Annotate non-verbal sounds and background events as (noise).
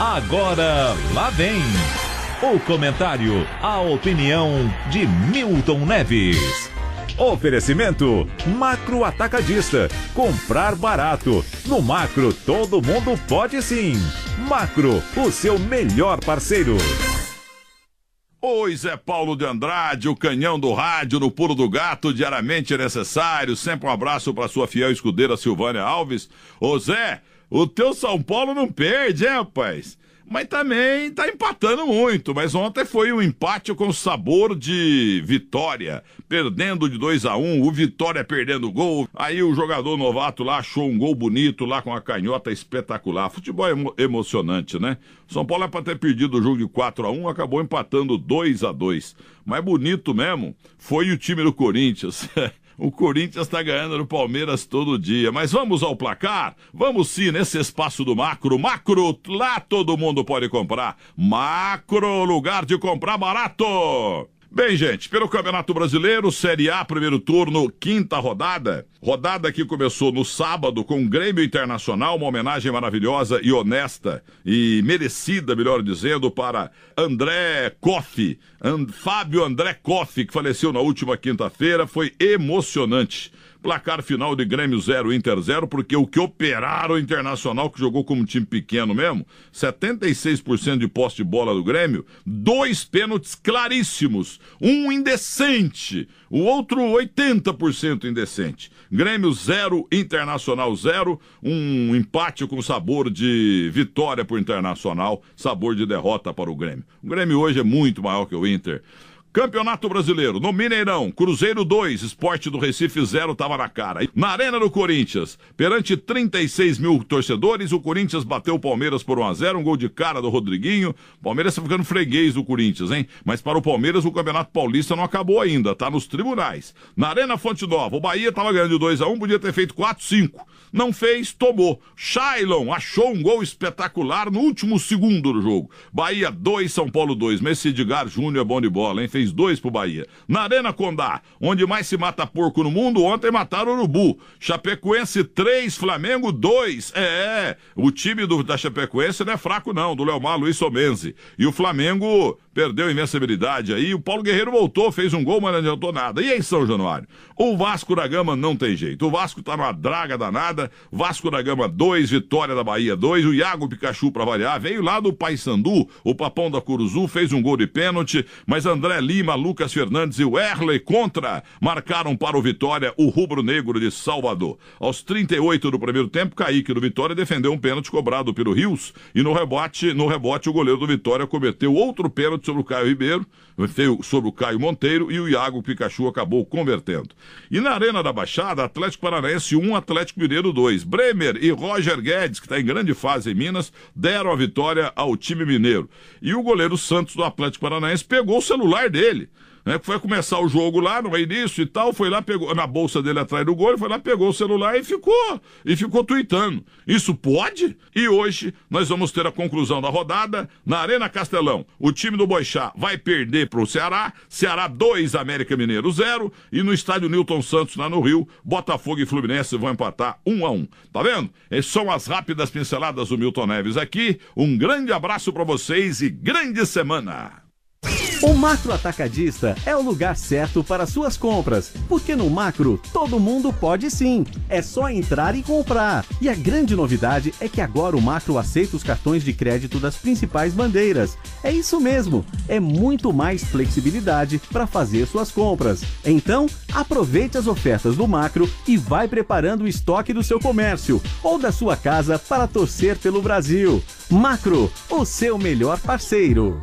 Agora lá vem o comentário, a opinião de Milton Neves. Oferecimento Macro Atacadista. Comprar barato. No Macro todo mundo pode sim. Macro, o seu melhor parceiro. Oi, Zé Paulo de Andrade, o canhão do rádio no pulo do gato, diariamente necessário. Sempre um abraço para sua fiel escudeira Silvânia Alves. Ô Zé, o teu São Paulo não perde, hein, rapaz? Mas também tá empatando muito. Mas ontem foi um empate com sabor de vitória. Perdendo de 2 a 1 um, o Vitória perdendo gol. Aí o jogador novato lá achou um gol bonito lá com a canhota espetacular. Futebol é emo emocionante, né? São Paulo é pra ter perdido o jogo de 4 a 1 acabou empatando 2 a 2 Mas bonito mesmo foi o time do Corinthians. (laughs) O Corinthians está ganhando no Palmeiras todo dia. Mas vamos ao placar? Vamos sim, nesse espaço do macro. Macro, lá todo mundo pode comprar. Macro, lugar de comprar barato. Bem, gente, pelo Campeonato Brasileiro, Série A, primeiro turno, quinta rodada. Rodada que começou no sábado com o Grêmio Internacional, uma homenagem maravilhosa e honesta e merecida, melhor dizendo, para André Koff, And, Fábio André Koff, que faleceu na última quinta-feira. Foi emocionante. Placar final de Grêmio 0, Inter 0, porque o que operaram o Internacional, que jogou como time pequeno mesmo, 76% de posse de bola do Grêmio, dois pênaltis claríssimos, um indecente, o outro 80% indecente. Grêmio 0, Internacional 0, um empate com sabor de vitória para o Internacional, sabor de derrota para o Grêmio. O Grêmio hoje é muito maior que o Inter. Campeonato Brasileiro, no Mineirão, Cruzeiro 2, Esporte do Recife 0, tava na cara. Na Arena do Corinthians, perante 36 mil torcedores, o Corinthians bateu o Palmeiras por 1x0, um gol de cara do Rodriguinho. Palmeiras tá ficando freguês do Corinthians, hein? Mas para o Palmeiras, o Campeonato Paulista não acabou ainda, tá nos tribunais. Na Arena Fonte Nova, o Bahia tava ganhando de 2x1, podia ter feito 4x5. Não fez, tomou. Shailon achou um gol espetacular no último segundo do jogo. Bahia 2, São Paulo 2. Messi Edgar Júnior é bom de bola, hein? fez dois pro Bahia. Na Arena Condá, onde mais se mata porco no mundo, ontem mataram Urubu. Chapecoense 3, Flamengo 2. É, o time do, da Chapecoense não é fraco não, do Leomar Luiz Somenzi. E o Flamengo perdeu a invencibilidade aí. O Paulo Guerreiro voltou, fez um gol, mas não adiantou nada. E aí, São Januário? O Vasco da Gama não tem jeito. O Vasco tá numa draga danada. Vasco da Gama 2, Vitória da Bahia 2. O Iago Pikachu, pra variar, veio lá do Paysandu. O Papão da Curuzu fez um gol de pênalti, mas André Lima, Lucas Fernandes e o Erley contra marcaram para o Vitória o rubro-negro de Salvador. Aos 38 do primeiro tempo, Kaique do Vitória defendeu um pênalti cobrado pelo Rios e no rebote, no rebote o goleiro do Vitória cometeu outro pênalti sobre o Caio Ribeiro, sobre o Caio Monteiro e o Iago Pikachu acabou convertendo. E na Arena da Baixada, Atlético Paranaense 1, Atlético Mineiro 2. Bremer e Roger Guedes, que está em grande fase em Minas, deram a vitória ao time mineiro. E o goleiro Santos do Atlético Paranaense pegou o celular dele né? Foi começar o jogo lá no início e tal, foi lá, pegou na bolsa dele atrás do gol, foi lá, pegou o celular e ficou, e ficou tweetando. Isso pode? E hoje nós vamos ter a conclusão da rodada na Arena Castelão. O time do Boixá vai perder para o Ceará, Ceará 2, América Mineiro 0, e no estádio Newton Santos, lá no Rio, Botafogo e Fluminense vão empatar 1 um a 1 um. Tá vendo? Essas são as rápidas pinceladas do Milton Neves aqui. Um grande abraço para vocês e grande semana! O Macro Atacadista é o lugar certo para suas compras, porque no Macro todo mundo pode sim. É só entrar e comprar. E a grande novidade é que agora o Macro aceita os cartões de crédito das principais bandeiras. É isso mesmo, é muito mais flexibilidade para fazer suas compras. Então, aproveite as ofertas do Macro e vai preparando o estoque do seu comércio ou da sua casa para torcer pelo Brasil. Macro, o seu melhor parceiro.